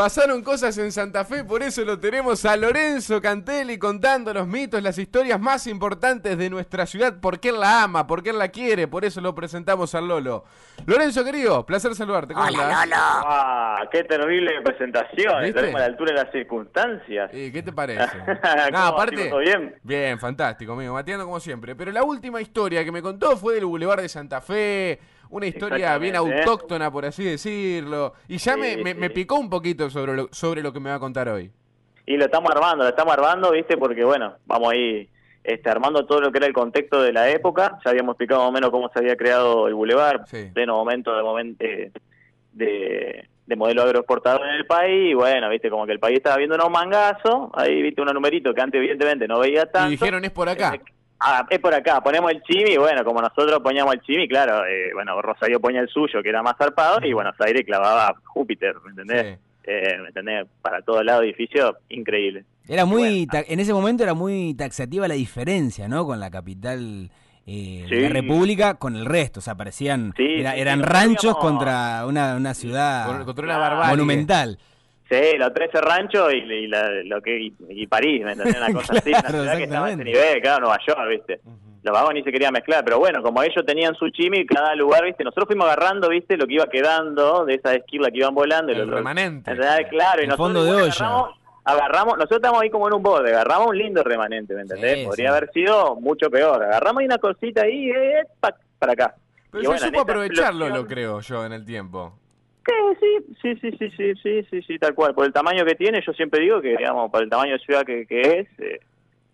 Pasaron cosas en Santa Fe, por eso lo tenemos a Lorenzo Cantelli contando los mitos, las historias más importantes de nuestra ciudad, porque él la ama, porque él la quiere, por eso lo presentamos al Lolo. Lorenzo, querido, placer saludarte. ¿Cómo Hola? Lolo. Ah, qué terrible presentación, ¿Viste? estaremos a la altura de las circunstancias. Eh, ¿Qué te parece? ¿Cómo no, va, aparte. Bien? Bien, fantástico, amigo, mateando como siempre. Pero la última historia que me contó fue del Boulevard de Santa Fe, una historia bien ¿eh? autóctona, por así decirlo. Y ya me, Sí, me- picó un poquito sobre lo, sobre lo que me va a contar hoy. Y lo estamos armando, lo estamos armando, ¿viste? Porque, bueno, vamos ahí este, armando todo lo que era el contexto de la época. Ya habíamos explicado más o menos cómo se había creado el Boulevard, Sí. pleno momento de, momen- eh, de, de modelo agroexportador en el país. Y, bueno, ¿viste? Como que el país estaba viendo unos mangazos. Ahí, ¿viste? Unos numeritos que antes, evidentemente, no veía tanto. Y dijeron, es por acá. Eh, Ah, es por acá, ponemos el chimi, y bueno, como nosotros poníamos el chimi, claro, eh, bueno, Rosario ponía el suyo, que era más zarpado, y Buenos Aires clavaba Júpiter, ¿me entendés? Sí. Eh, ¿Me entendés? Para todos lados, edificio, increíble. Era muy, ta- en ese momento era muy taxativa la diferencia, ¿no? Con la capital eh, de la. República, con el resto. O sea, parecían, Sí, era- sí, eran sí, ranchos contra una, una ciudad Con- contra una barbarie. monumental. Sí, los 13 ranchos y, y la- lo que, y, y París, ¿me entendés? Una cosa así, una ciudad que estaba a ese nivel, claro, Nueva York, ¿viste? Los vagos ni se quería mezclar, pero bueno, como ellos tenían su chimi, cada lugar, ¿viste? Nosotros fuimos agarrando, ¿viste? Lo que iba quedando de esas esquilas que iban volando. El los- remanente. ¿entendés? Claro, y nosotros fondo de. Agarramos, agarramos- nosotros estamos ahí como en un borde, agarramos un lindo remanente, ¿me entendés? Sí, Podría sí. haber sido mucho peor. Agarramos ahí una cosita ahí, eh, pa- para acá. Pero Y se bueno, en supo aprovecharlo, explosión- lo creo yo, en el tiempo. Sí, sí, sí, sí, sí, sí, sí, sí, tal cual. Por el tamaño que tiene, yo siempre digo que, digamos, por el tamaño de ciudad que, que es, eh,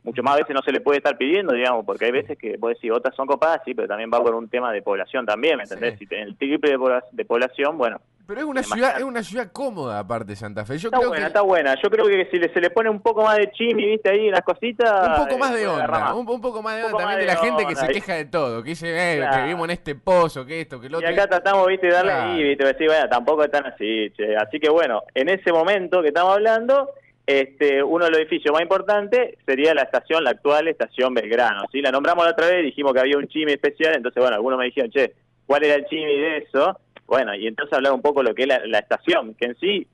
mucho más a veces no se le puede estar pidiendo, digamos, porque hay veces que vos decís, otras son copadas, sí, pero también va por un tema de población también, ¿me entendés? Si tenés el triple de, población, bueno, pero es una ciudad, es una ciudad cómoda aparte Santa Fe. Yo está creo buena, que está buena. Yo creo que si le, se le pone un poco más de chimi, viste, ahí, unas cositas... un poco más eh, de puede agarrar onda, más. un, un poco más de onda poco también de más la de gente que se queja de todo, que dice, eh, Claro. que vivimos en este pozo, que esto, que lo Y otro. acá tratamos, viste, de darle Claro. ahí, viste, decir, bueno, tampoco es tan así, che. Así que bueno, en ese momento que estamos hablando, este, uno de los edificios más importantes sería la estación, la actual estación Belgrano, ¿sí? La nombramos la otra vez, dijimos que había un chimi especial, entonces, bueno, algunos me dijeron, che, ¿cuál era el chimi de eso? Bueno, y entonces hablar un poco lo que es la, la estación, que en sí,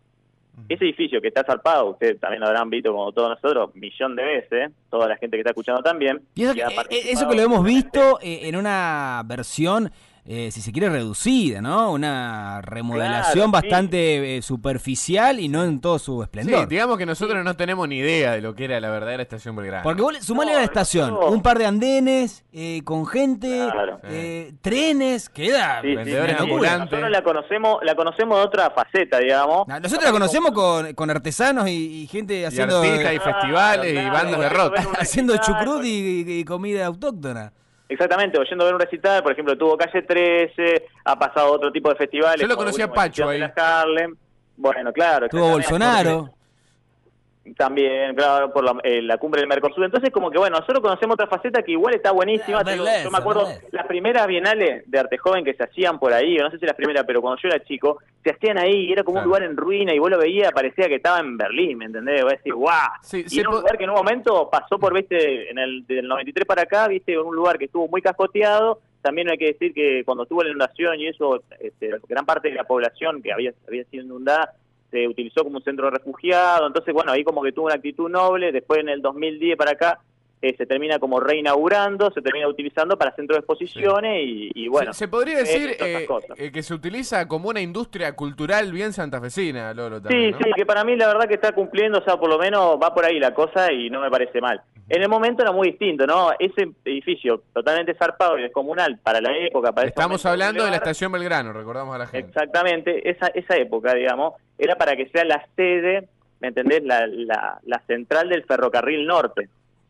ese edificio que está zarpado, ustedes también lo habrán visto como todos nosotros, millón de veces, toda la gente que está escuchando también. Y eso, que, eh, eso que lo hemos visto eh, en una versión, eh, si se quiere, reducida, ¿no? Una remodelación Claro, sí. bastante eh, superficial y no en todo su Sí, esplendor. digamos que nosotros no tenemos ni idea de lo que era la verdadera estación Belgrano. Porque vos le- sumale No, a la estación no. un par de andenes eh, con gente, Claro. eh, trenes, queda Sí, sí, Vendedores sí, sí. Nosotros la conocemos, la conocemos de otra faceta, digamos. Nosotros la conocemos con, con artesanos y, y gente y haciendo, artistas y Claro, festivales y claro, bandas de rock. haciendo chucrut y, y- y comida autóctona. Exactamente, oyendo ver un recital, por ejemplo, tuvo Calle 13, ha pasado otro tipo de festivales. Yo lo conocí a Pacho ahí. Harlem. Bueno, claro. Tuvo. Bolsonaro. También, claro, por la, eh, la cumbre del Mercosur. Entonces, como que bueno, nosotros conocemos otra faceta que igual está buenísima. Yo me acuerdo, las primeras bienales de arte joven que se hacían por ahí, o no sé si las primeras, pero cuando yo era chico, se hacían ahí y era como Claro. un lugar en ruina y vos lo veías, parecía que estaba en Berlín, ¿me entendés? Vos decís, ¡guau! Sí, y era un lugar que en un momento pasó por, viste, en el del 93 para acá, viste, un lugar que estuvo muy cascoteado. También hay que decir que cuando tuvo la inundación y eso, este, gran parte de la población que había, había sido inundada se utilizó como un centro de refugiados. Entonces, bueno, ahí como que tuvo una actitud noble. Después, en el 2010 para acá, eh, se termina como reinaugurando, se termina utilizando para centro de exposiciones y, y bueno. se, se podría eh, decir eh, eh, que se utiliza como una industria cultural bien santafesina, Lolo, Sí, también, ¿no? sí, que para mí la verdad que está cumpliendo, o sea, por lo menos va por ahí la cosa y no me parece mal. En el momento era muy distinto, ¿no? Ese edificio totalmente zarpado y descomunal para la época, para Estamos hablando de la estación Belgrano, recordamos a la gente. Exactamente, esa, esa época, digamos, era para que sea la sede, ¿me entendés? La, la, la central del ferrocarril norte,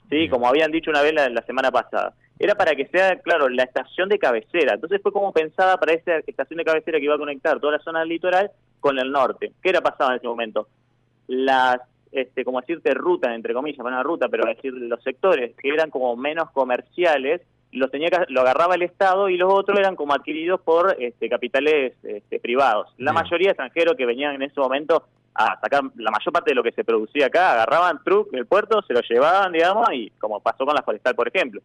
¿sí? Bien. Como habían dicho una vez la, la semana pasada. Era para que sea, claro, la estación de cabecera. Entonces fue como pensada para esa estación de cabecera que iba a conectar toda la zona del litoral con el norte. ¿Qué era pasado en ese momento? Las, este, como decirte, ruta, entre comillas, no una ruta, pero decir los sectores que eran como menos comerciales, los tenía que, lo agarraba el Estado y los otros eran como adquiridos por este, capitales este, privados. La Bien. mayoría extranjeros que venían en ese momento a sacar la mayor parte de lo que se producía acá, agarraban truck del puerto, se lo llevaban, digamos, y como pasó con la forestal, por ejemplo.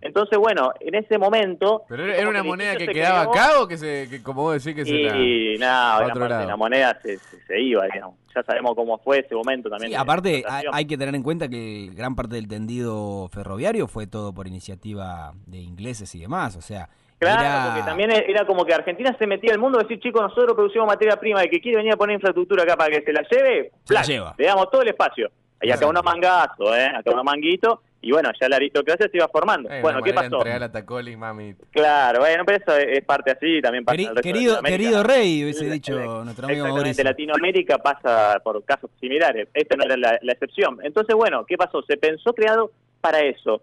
Entonces, bueno, en ese momento... ¿Pero era, una que moneda que quedaba creó, acá o que, se, que como vos decís que se la... Y nada, a gran otro parte de lado? la moneda se, se, se iba, digamos. Ya sabemos cómo fue ese momento también. Sí, aparte hay que tener en cuenta que gran parte del tendido ferroviario fue todo por iniciativa de ingleses y demás, o sea, Claro, porque también era como que Argentina se metía al mundo y decir, chicos, nosotros producimos materia prima, el que quiere venir a poner infraestructura acá para que se la lleve, Se la lleva. le damos todo el espacio. Y acá unos mangazos, ¿eh? Acá unos manguitos, y bueno, ya la aristocracia se iba formando. Eh, bueno, ¿qué pasó? a Tacoli, mami. Claro, bueno, pero eso es, parte así, también pasa Queri- el resto querido, querido rey, hubiese dicho nuestro amigo Exactamente, Mauricio. Latinoamérica pasa por casos similares. Esta no era la, la excepción. Entonces, bueno, ¿qué pasó? Se pensó creado para eso.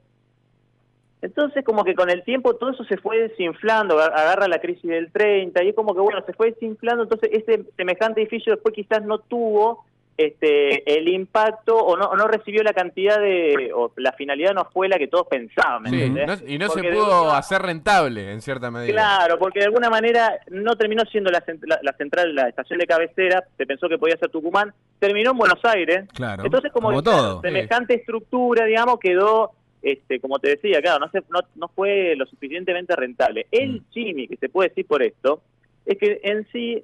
Entonces, como que con el tiempo todo eso se fue desinflando, aga- agarra la crisis del 30, y es como que, bueno, se fue desinflando, entonces ese semejante edificio después quizás no tuvo este el impacto o no, o no recibió la cantidad de, o la finalidad no fue la que todos pensaban, ¿me Sí, no- y no se Porque pudo hacer rentable en cierta medida. Claro, porque de alguna manera no terminó siendo la, la- la central, la estación de cabecera, se pensó que podía ser Tucumán, terminó en Buenos Aires. Claro, Entonces, como, como que, todo. semejante estructura, digamos, quedó, este, como te decía, claro, no, se, no, no fue lo suficientemente rentable. El Mm. chimi, que se puede decir por esto, es que en sí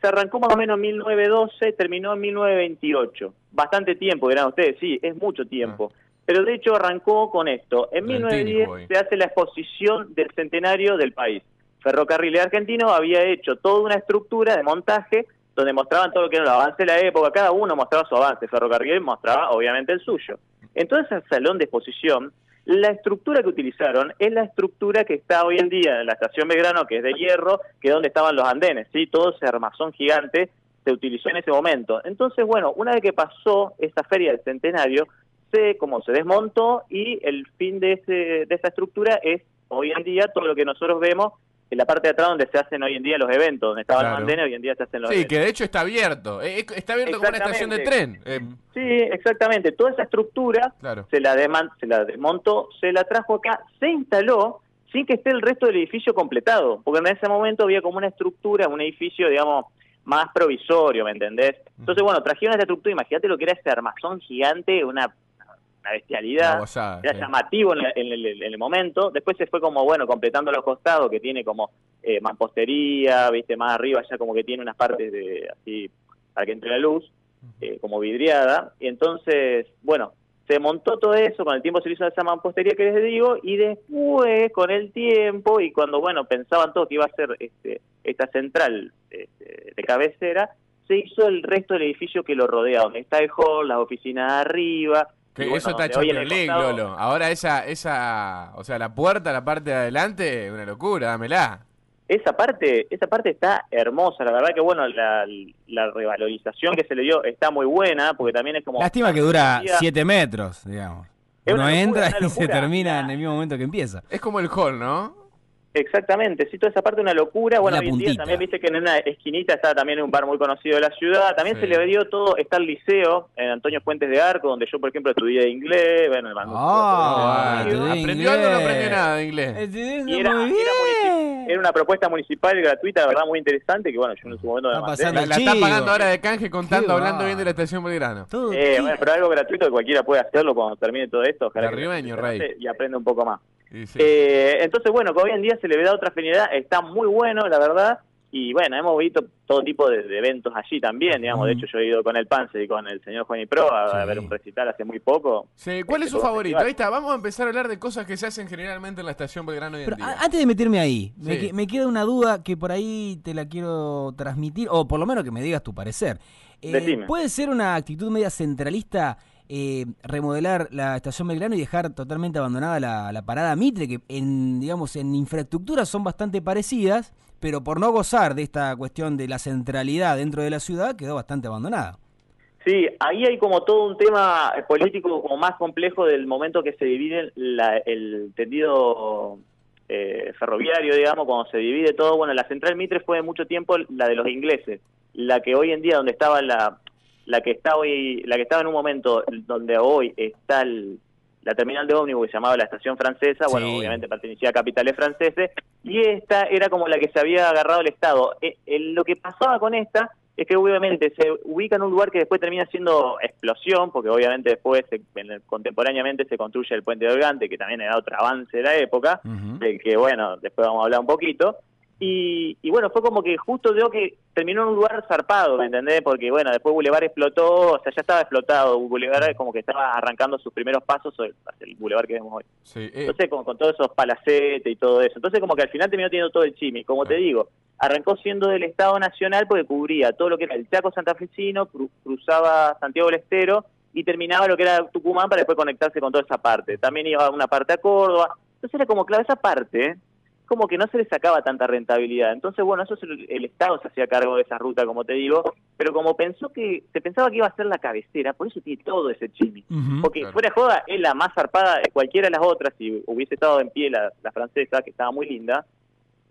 se arrancó más o menos en 1912, terminó en 1928. Bastante tiempo, dirán ustedes, sí, es mucho tiempo. Pero de hecho arrancó con esto. En Lentini, 1910 boy. se hace la exposición del centenario del país. Ferrocarriles Argentinos había hecho toda una estructura de montaje donde mostraban todo lo que era el avance de la época, cada uno mostraba su avance, Ferrocarril mostraba obviamente el suyo. Entonces, el salón de exposición, la estructura que utilizaron es la estructura que está hoy en día en la estación Belgrano, que es de hierro, que es donde estaban los andenes, ¿sí? Todo ese armazón gigante se utilizó en ese momento. Entonces, bueno, una vez que pasó esa feria del centenario, se como se desmontó y el fin de, ese, de esa estructura es hoy en día todo lo que nosotros vemos en la parte de atrás donde se hacen hoy en día los eventos, donde estaban Claro. los andenes, hoy en día se hacen los Sí, eventos. que de hecho está abierto. Eh, eh, Está abierto como una estación de tren. Eh, Sí, exactamente. Toda esa estructura claro. se la, se la desmontó, se la trajo acá, se instaló sin que esté el resto del edificio completado, porque en ese momento había como una estructura, un edificio, digamos, más provisorio, ¿me entendés? Entonces, bueno, trajeron esa estructura, imagínate lo que era ese armazón gigante, una, una bestialidad, gozada, era sí. llamativo en, la- en el, en el momento, después se fue como, bueno, completando los costados, que tiene como eh, mampostería, viste, más arriba ya como que tiene unas partes de así, para que entre la luz, eh, como vidriada, y entonces, bueno, se montó todo eso, con el tiempo se hizo esa mampostería que les digo, y después, con el tiempo, y cuando, bueno, pensaban todos que iba a ser este, esta central este, de cabecera, se hizo el resto del edificio que lo rodea, donde está el hall, las oficinas de arriba. Que bueno, eso está costado- Lolo. Ahora esa, esa, o sea, la puerta, la parte de adelante, una locura, dámela. esa parte esa parte está hermosa la verdad que bueno la, la revalorización que se le dio está muy buena porque también es como Lástima que dura Decía- 7 metros, digamos. Es Uno locura, entra y se termina en el mismo momento que empieza. Es como el hall, ¿no? Exactamente sí toda esa parte es una locura bueno la hoy en día también viste que en una esquinita está también un bar muy conocido de la ciudad también Sí. se le dio todo está el liceo en Antonio Fuentes de Arco donde yo por ejemplo estudié inglés bueno el Ah, Ah, ¿Aprendió algo o no inglés. aprendió nada de inglés? Y era, muy era, era una propuesta municipal gratuita, la verdad, muy interesante, que bueno, yo en su momento me Está pasando La, la está pagando ahora de canje contando, hablando bien de la estación Belgrano. Eh, bueno, pero algo gratuito que cualquiera puede hacerlo cuando termine todo esto. ojalá que rey. Y aprende un poco más. Sí. Eh, entonces, bueno, que hoy en día se le ve da otra afinidad, está muy bueno, la verdad. Y bueno, hemos visto todo tipo de, de eventos allí también, digamos. De hecho, yo he ido con el Pance y con el señor Juan y Pro a, Sí. a ver un recital hace muy poco. Sí, ¿Cuál es su Este, favorito? festival. Ahí está, vamos a empezar a hablar de cosas que se hacen generalmente en la estación Belgrano hoy en Pero día. antes de meterme ahí, me, me queda una duda que por ahí te la quiero transmitir, o por lo menos que me digas tu parecer. Eh. ¿Puede ser una actitud media centralista eh, remodelar la estación Belgrano y dejar totalmente abandonada la, la parada Mitre, que en, digamos, en infraestructura son bastante parecidas, pero por no gozar de esta cuestión de la centralidad dentro de la ciudad, quedó bastante abandonada? Sí, ahí hay como todo un tema político como más complejo del momento que se divide el tendido eh, ferroviario, digamos, cuando se divide todo. Bueno, la central Mitre fue mucho tiempo la de los ingleses, la que hoy en día donde estaba la la que está hoy, la que estaba en un momento donde hoy está el- la terminal de ómnibus llamaba la estación francesa, bueno, obviamente pertenecía a capitales franceses, y esta era como la que se había agarrado el Estado. Eh, eh, lo que pasaba con esta es que obviamente se ubica en un lugar que después termina siendo explosión, porque obviamente después, se- en contemporáneamente, se construye el puente de Organte, que también era otro avance de la época, del que, bueno, después vamos a hablar un poquito. Y, y bueno, fue como que justo creo que terminó en un lugar zarpado, ¿me entendés? Porque bueno, después Boulevard explotó, o sea, ya estaba explotado, Boulevard como que estaba arrancando sus primeros pasos hacia el Boulevard que vemos hoy. Sí, eh, Entonces, con, con todos esos palacetes y todo eso. Entonces, como que al final terminó teniendo todo el chimi. Como te digo, arrancó siendo del Estado Nacional porque cubría todo lo que era el Chaco santafesino, cru- cruzaba Santiago del Estero y terminaba lo que era Tucumán para después conectarse con toda esa parte. También iba una parte a Córdoba. Entonces era como, claro, esa parte, como que no se le sacaba tanta rentabilidad. Entonces, bueno, eso es el, el Estado se hacía cargo de esa ruta, como te digo, pero como pensó que, se pensaba que iba a ser la cabecera, por eso tiene todo ese chimi. Porque Claro. fuera de joda es la más zarpada de cualquiera de las otras, si hubiese estado en pie la, la francesa, que estaba muy linda,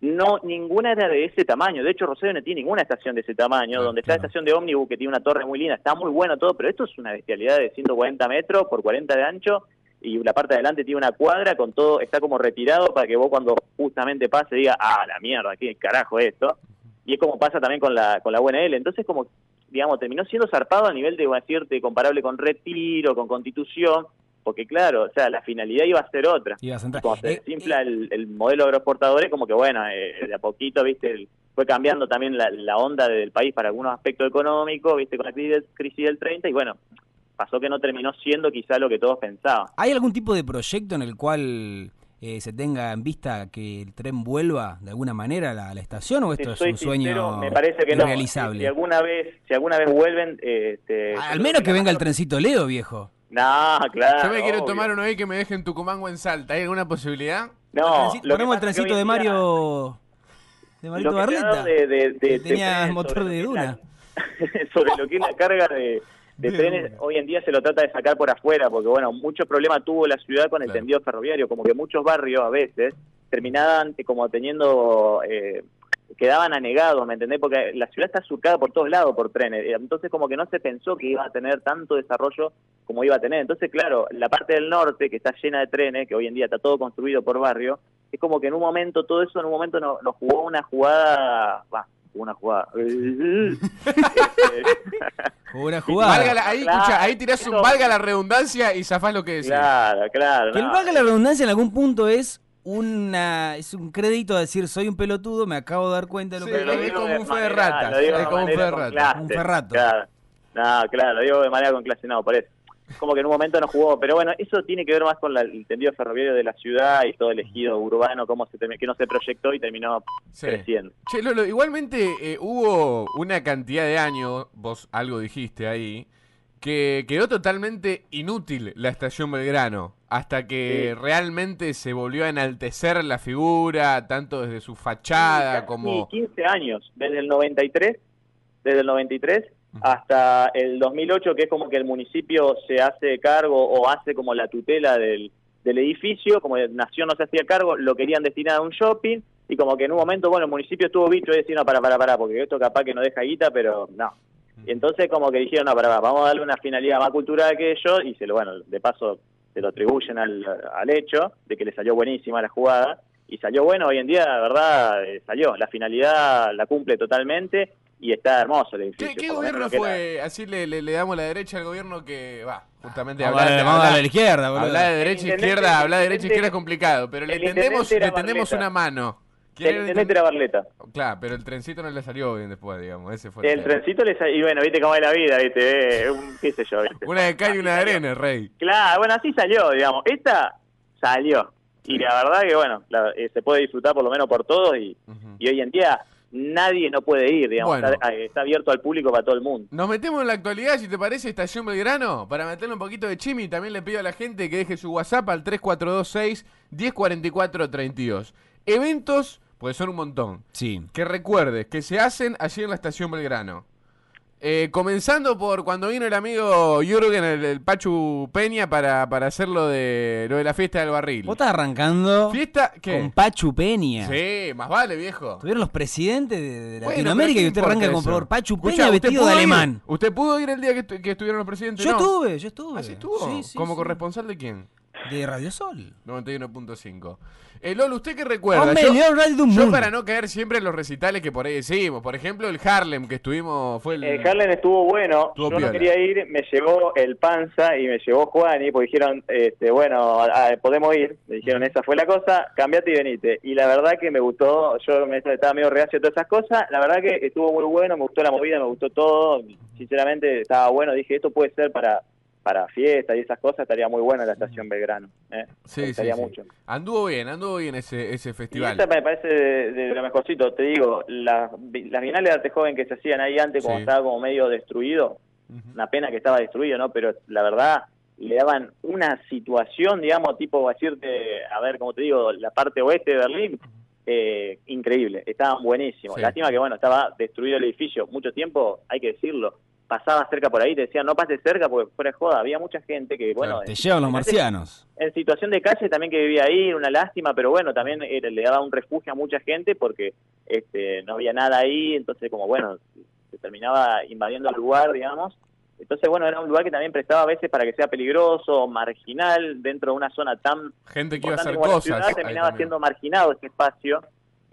no, ninguna era de ese tamaño. De hecho, Rosario no tiene ninguna estación de ese tamaño. Donde está la estación de ómnibus, que tiene una torre muy linda, está muy bueno todo, pero esto es una bestialidad de 140 metros por 40 de ancho, y la parte de adelante tiene una cuadra con todo, está como retirado para que vos cuando justamente pase diga, ah, la mierda, ¿qué carajo es esto? Y es como pasa también con la, con la UNL. Entonces, como, digamos, terminó siendo zarpado a nivel de, decirte, comparable con Retiro, con Constitución, porque claro, o sea, la finalidad iba a ser otra. Ibas a entrar. Cuando se Eh, desinfla el, el modelo de agroexportadores, como que bueno, eh, de a poquito, viste, el- fue cambiando también la, la onda del país para algunos aspectos económicos, viste, con la crisis, crisis del 30, y bueno, pasó que no terminó siendo quizá lo que todos pensaban. ¿Hay algún tipo de proyecto en el cual eh, se tenga en vista que el tren vuelva de alguna manera a la, a la estación o esto Si es un sueño sincero, me parece que no. Si alguna vez, si alguna vez vuelven, eh, este, Al menos que venga el trencito Leo, viejo. No, claro. yo me quiero obvio. tomar uno ahí que me dejen Tucumán o en Salta. ¿Hay alguna posibilidad? No, que ponemos el trencito de día- Mario. De Marito Barleta. de- de- de- que de tenía motor de duna. la- sobre lo que es la carga de, de trenes, hoy en día se lo trata de sacar por afuera, porque bueno, mucho problema tuvo la ciudad con el Claro. tendido ferroviario, como que muchos barrios a veces terminaban eh, como teniendo, eh, quedaban anegados, ¿me entendés? Porque la ciudad está surcada por todos lados por trenes, eh, entonces como que no se pensó que iba a tener tanto desarrollo como iba a tener. Entonces, claro, la parte del norte, que está llena de trenes, que hoy en día está todo construido por barrio, es como que en un momento, todo eso en un momento nos, nos jugó una jugada, va, una jugada. Una jugada. Valga la- ahí, Claro, escucha, ahí tirás un valga la redundancia y zafás lo que decís. claro, claro. Que el valga la redundancia en algún punto es una es un crédito a decir soy un pelotudo, me acabo de dar cuenta de lo Sí, que lo es digo como de un fe de rata, es como un fe de rata. Un ferrato. Claro. No, claro, lo digo de manera con clase, no, por eso. Como que en un momento no jugó, pero bueno, eso tiene que ver más con la- el tendido ferroviario de la ciudad y todo el ejido urbano, cómo se que no se proyectó y terminó Sí. creciendo. Che, Lolo, igualmente eh, hubo una cantidad de años, vos algo dijiste ahí, que quedó totalmente inútil la estación Belgrano, hasta que Sí. realmente se volvió a enaltecer la figura, tanto desde su fachada Casi como... 15 años, desde el 93, desde el 93 Ujú. Hasta el 2008, que es como que el municipio se hace cargo o hace como la tutela del, del edificio, como Nación no se hacía cargo, lo querían destinar a un shopping, y como que en un momento, bueno, el municipio estuvo bicho y decía, no, para, para, para, porque esto capaz que no deja guita, pero no. Y entonces como que dijeron, no, para, para, vamos a darle una finalidad más cultural que ellos, y se lo, bueno, de paso se lo atribuyen al, al hecho de que le salió buenísima la jugada, y salió bueno, hoy en día, la verdad, eh, salió. La finalidad la cumple totalmente y está hermoso el edificio. ¿Qué, gobierno fue? Así le, le- le damos la derecha al gobierno que va, justamente Vamos a hablar vamos a la izquierda, boludo. hablar de derecha e izquierda, hablar de derecha e izquierda es complicado, pero le el tendemos, intendente le era tendemos Barleta. una mano. El ¿Quiere- intendente era Barleta. Claro, pero el trencito no le salió bien después, digamos. Ese fue El trencito le salió, y bueno, viste cómo es la vida, viste, eh, un, qué sé yo, viste. Una de cal y una de arena, rey. Claro, bueno, así salió, digamos. Esta salió. Y la verdad que, bueno, la- eh, se puede disfrutar por lo menos por todos y hoy en día nadie no puede ir, digamos. Bueno. Está, eh, está abierto al público para todo el mundo. Nos metemos en la actualidad, si te parece, Estación Belgrano, para meterle un poquito de chimi. También le pido a la gente que deje su WhatsApp al 3426 1044 32. Eventos, pues son un montón. Sí. Que recuerdes que se hacen allí en la Estación Belgrano. Eh, comenzando por cuando vino el amigo Jürgen, el, el Pachu Peña, para, para hacer lo de, lo de la fiesta del barril. Vos estás arrancando ¿Fiesta qué? con Pachu Peña. Sí, más vale, viejo. Tuvieron los presidentes de, Bueno, Latinoamérica y ¿qué usted arranca con por Pachu Escuchá, Peña ¿usted vestido de ir? alemán. ¿Usted pudo ir el día que, estu- que estuvieron los presidentes? Yo No. estuve, yo estuve. ¿Ah, sí estuvo? Sí, sí, ¿Como sí. corresponsal de quién? De Radio Sol. 91.5. Eh, Lolo, ¿usted qué recuerda? Hombre, Yo- Yo Mundo. para no caer siempre en los recitales que por ahí decimos, por ejemplo el Harlem que estuvimos, fue el... El Harlem estuvo bueno, Estuvo yo piola. no quería ir, me llevó el Panza y me llevó Juani, porque dijeron, este, bueno, a- a- podemos ir, me dijeron, esa fue la cosa, cambiate y venite. Y la verdad que me gustó, yo me estaba medio reacio a todas esas cosas, la verdad que estuvo muy bueno, me gustó la movida, me gustó todo, sinceramente estaba bueno, dije, esto puede ser para para fiesta y esas cosas, estaría muy buena la estación Belgrano, ¿eh? Sí, me sí, mucho. Anduvo bien, anduvo bien ese, ese Y festival. esa me parece de, de lo mejorcito, te digo, las, las finales de arte joven que se hacían ahí antes, como Sí. estaba como medio destruido, una pena que estaba destruido, ¿no? Pero la verdad, le daban una situación, digamos, tipo, decirte, a ver, como te digo, la parte oeste de Berlín, eh, increíble, estaban buenísimos. Lástima que, bueno, estaba destruido el edificio mucho tiempo, hay que decirlo. Pasaba cerca por ahí, te decían, no pases cerca porque fuera de joda. Había mucha gente que, bueno, Te llevan los marcianos. en situación de calle también que vivía ahí, una lástima, pero bueno, también era- le daba un refugio a mucha gente porque este, no había nada ahí, entonces como bueno, se terminaba invadiendo el lugar, digamos. Entonces bueno, era un lugar que también prestaba a veces para que sea peligroso, marginal, dentro de una zona tan Gente que iba a hacer la cosas. ciudad, terminaba siendo marginado ese espacio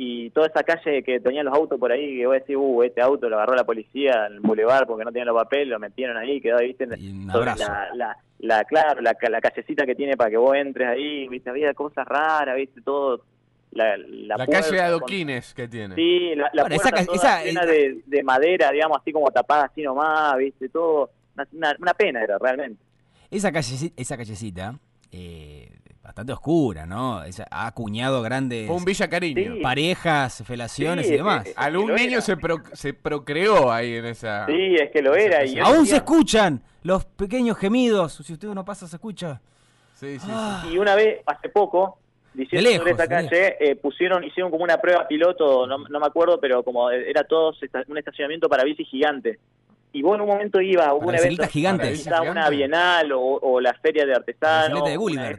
y toda esa calle que tenían los autos por ahí, que vos decís, uh, este auto lo agarró la policía en el boulevard porque no tenían los papeles, lo metieron ahí, quedó ahí, ¿viste? Y un sobre abrazo. la, la, la- claro, la, ca- la callecita que tiene para que vos entres ahí, viste, había cosas raras, viste, todo. La, la, La puerta calle de con- adoquines que tiene. Sí, la, la Bueno, esa puerta ca- toda esa- llena de, de madera, digamos, así como tapada así nomás, viste, todo. Una, una, una pena era, realmente. Esa, calle, esa callecita, eh, bastante oscura, ¿no? Esa- ha acuñado grandes Fue un Villa Cariño. Sí. parejas, felaciones Sí, y demás. eh, Algún niño se, pro- se procreó ahí en esa... Sí, es que lo era. Y Aún se escuchan los pequeños gemidos. Si usted no pasa, se escucha. Sí, sí, sí. Ah. Y una vez, hace poco, diciendo De sobre lejos, esa calle, eh, pusieron, hicieron como una prueba piloto, no, no me acuerdo, pero como era todo un estacionamiento para bici gigante. Y vos en un momento ibas a un evento, quizá una gigante. bienal o, o la feria de artesanos. de Gulliver.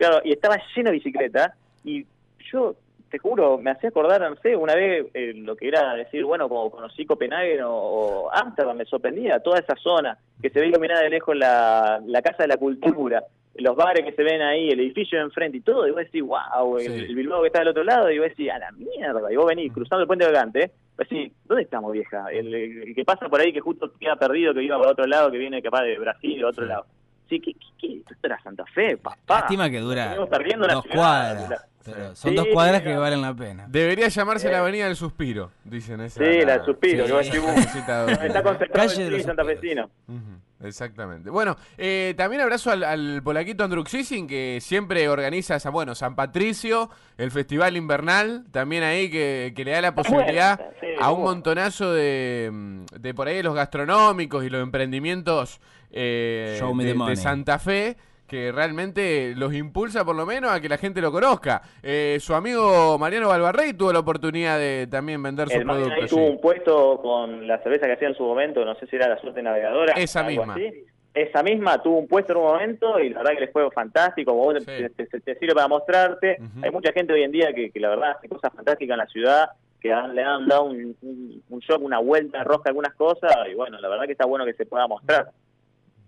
Claro, y estaba lleno de bicicletas. Y yo, te juro, me hacía acordar, no sé, una vez eh, lo que era decir, bueno, como conocí Copenhague o, o Ámsterdam, me sorprendía toda esa zona, que se ve iluminada de lejos la, la Casa de la Cultura, los bares que se ven ahí, el edificio de enfrente y todo, y vos decís, wow, el, Sí. el Bilbao que está del otro lado, y vos decís, a la mierda, y vos venís cruzando el puente ¿eh? Vos decís, ¿dónde estamos, vieja? El, el que pasa por ahí, que justo queda perdido, que iba para otro lado, que viene capaz de Brasil, de otro Sí. lado. Sí, ¿qué, qué, qué? Esto era Santa Fe, papá. Lástima que dura dos cuadras. la- pero son Sí, dos cuadras que valen la pena. Debería llamarse Eh. la Avenida del Suspiro, dicen esa. Sí, la del suspiro, Sí. que uh, de donde está concentrado Calle de el los sí, santafesino. Ujú, Exactamente. Bueno, eh, también abrazo al, al polaquito Andruk Sissin, que siempre organiza, esa- bueno, San Patricio, el Festival Invernal, también ahí que, que le da la posibilidad Bueno, sí, a un bueno. montonazo de, de por ahí los gastronómicos y los emprendimientos eh, Show me de, the de money. Santa Fe que realmente los impulsa por lo menos a que la gente lo conozca. Eh, su amigo Mariano Balbarrey tuvo la oportunidad de también vender su producto. tuvo un puesto con la cerveza que hacía en su momento, no sé si era la suerte navegadora. Esa misma. así. Esa misma tuvo un puesto en un momento y la verdad que les fue fantástico, vos Sí. te, te- te sirve para mostrarte. Hay mucha gente hoy en día que, que la verdad hace cosas fantásticas en la ciudad, que han- le han dado un, un, un shock, una vuelta rosca a algunas cosas y bueno, la verdad que está bueno que se pueda mostrar,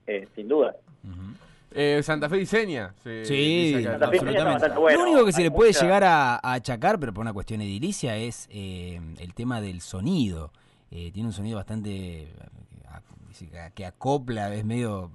eh, sin duda. Eh, Santa Fe diseña. se Sí, dice. Santa Fe absolutamente. bueno. Lo único que se le puede mucha- llegar a, a achacar, pero por una cuestión edilicia, es eh, el tema del sonido. Eh, tiene un sonido bastante eh, a- que acopla, es medio,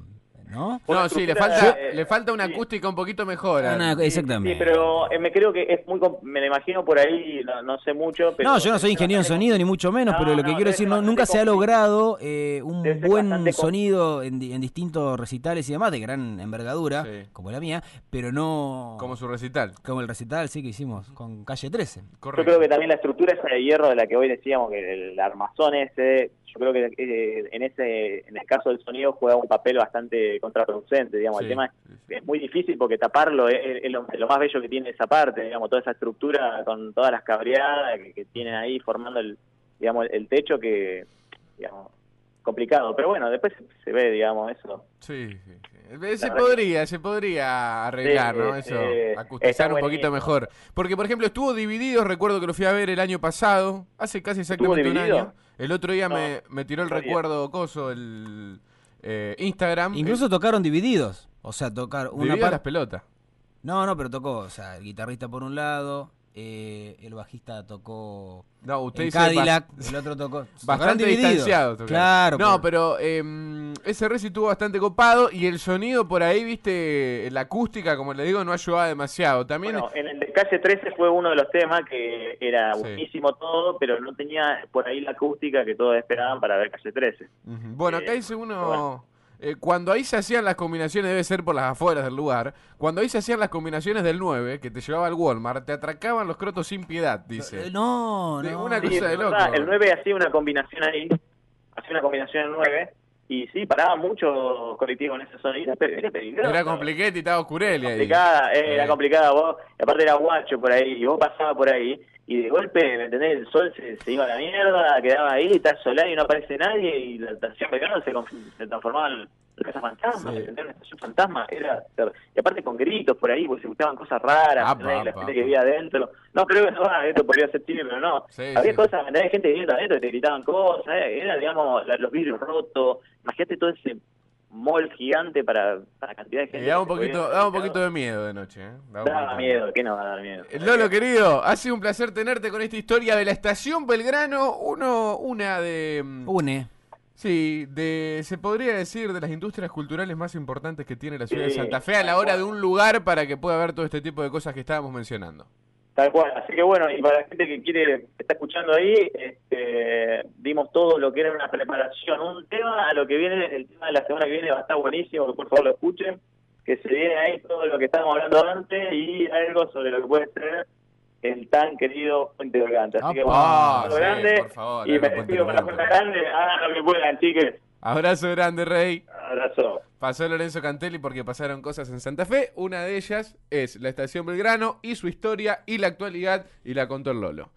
¿no? No, sí, le falta, eh, le falta una sí. acústica un poquito mejor. Una- exactamente. Sí, pero eh, me creo que es muy, me lo imagino por ahí, no, no sé mucho. Pero no, yo no soy ingeniero en sonido ni mucho menos, No, pero lo que no, quiero decir, no, nunca se ha logrado eh, un buen sonido en, di- en distintos recitales y demás, de gran envergadura, Sí. como la mía, pero no Como su recital. como el recital sí que hicimos con Calle 13. Yo creo que también la estructura esa de hierro de la que hoy decíamos que el armazón ese, yo creo que eh, en ese en el caso del sonido juega un papel bastante contraproducente, digamos, Sí, el tema es, muy difícil porque taparlo es, es- es lo, es lo más bello que tiene esa parte, digamos, toda esa estructura con todas las cabreadas que, que tienen ahí formando el digamos el, el techo que digamos complicado, pero bueno, después se, ve, digamos, eso. Sí, sí, sí. Eh, Se podría, se podría arreglar, Sí, ¿no? eh, Eso, eh, acustizar un poquito mejor. Porque, por ejemplo, estuvo dividido, recuerdo que lo fui a ver el año pasado, hace casi exactamente un año. El otro día No, me, me tiró el recuerdo coso, el eh, Instagram. Incluso tocaron divididos. O sea, tocar una parte. las pelotas. No, no, pero tocó, o sea, el guitarrista por un lado, eh, el bajista tocó No, usted en dice Cadillac, el otro tocó. Bastante distanciado. tocaron. Claro. No, por- pero eh, ese reci estuvo bastante copado y el sonido por ahí, viste, la acústica, como le digo, no ayudaba demasiado. También Bueno, en el de calle 13 fue uno de los temas que era Sí. buenísimo todo, pero no tenía por ahí la acústica que todos esperaban para ver calle 13. Ujú. Bueno, acá Eh, dice uno. bueno. Eh, cuando ahí se hacían las combinaciones, debe ser por las afueras del lugar. Cuando ahí se hacían las combinaciones del 9, que te llevaba al Walmart, te atracaban los crotos sin piedad, dice. Eh, no, De no. una Sí, cosa de loco. El 9 hacía una combinación ahí, hacía una combinación el 9, y sí, paraba muchos colectivos en esa zona, y era, pe- era peligroso. Era complicado y estaba Oscurelli ahí. complicada, eh, era complicada vos, y aparte era guacho por ahí, y vos pasabas por ahí, y de golpe, ¿me entendés? El sol se, se iba a la mierda, quedaba ahí, está solar y no aparece nadie, y la estación Belgrano se, se transformaba en la casa fantasma, Sí. Una estación fantasma, era, y aparte con gritos por ahí, porque se escuchaban cosas raras, ¿entendés? la gente que vivía adentro, no, creo que no, ah, esto podría ser chile, pero no, Sí, había sí. cosas, ¿me entendés? Gente viviendo adentro, que te gritaban cosas, eh, era, digamos, la- los vidrios rotos, imagínate todo ese mall gigante para, para cantidad de gente. Y daba un poquito, daba un poquito de miedo de noche. ¿eh? De miedo, ¿qué no va a dar miedo? Lolo, querido, ha sido un placer tenerte con esta historia de la estación Belgrano. Uno, una de. mm, Une. Sí, de. Se podría decir de las industrias culturales más importantes que tiene la ciudad de Santa Fe a la hora de un lugar para que pueda ver todo este tipo de cosas que estábamos mencionando. Tal cual, así que bueno, y para la gente que quiere, que está escuchando ahí, este, dimos todo lo que era una preparación, un tema a lo que viene, el tema de la semana que viene va a estar buenísimo, que por favor lo escuchen, que se viene ahí todo lo que estábamos hablando antes y algo sobre lo que puede ser el tan querido Puente. Así que bueno, Ah, abrazo sí, grande, por favor, y me Puente despido Bergante. puerta grande, hagan lo que puedan, chiques. Abrazo grande, Rey. Abrazo. Pasó Lorenzo Cantelli porque pasaron cosas en Santa Fe. Una de ellas es la estación Belgrano y su historia y la actualidad y la contó el Lolo.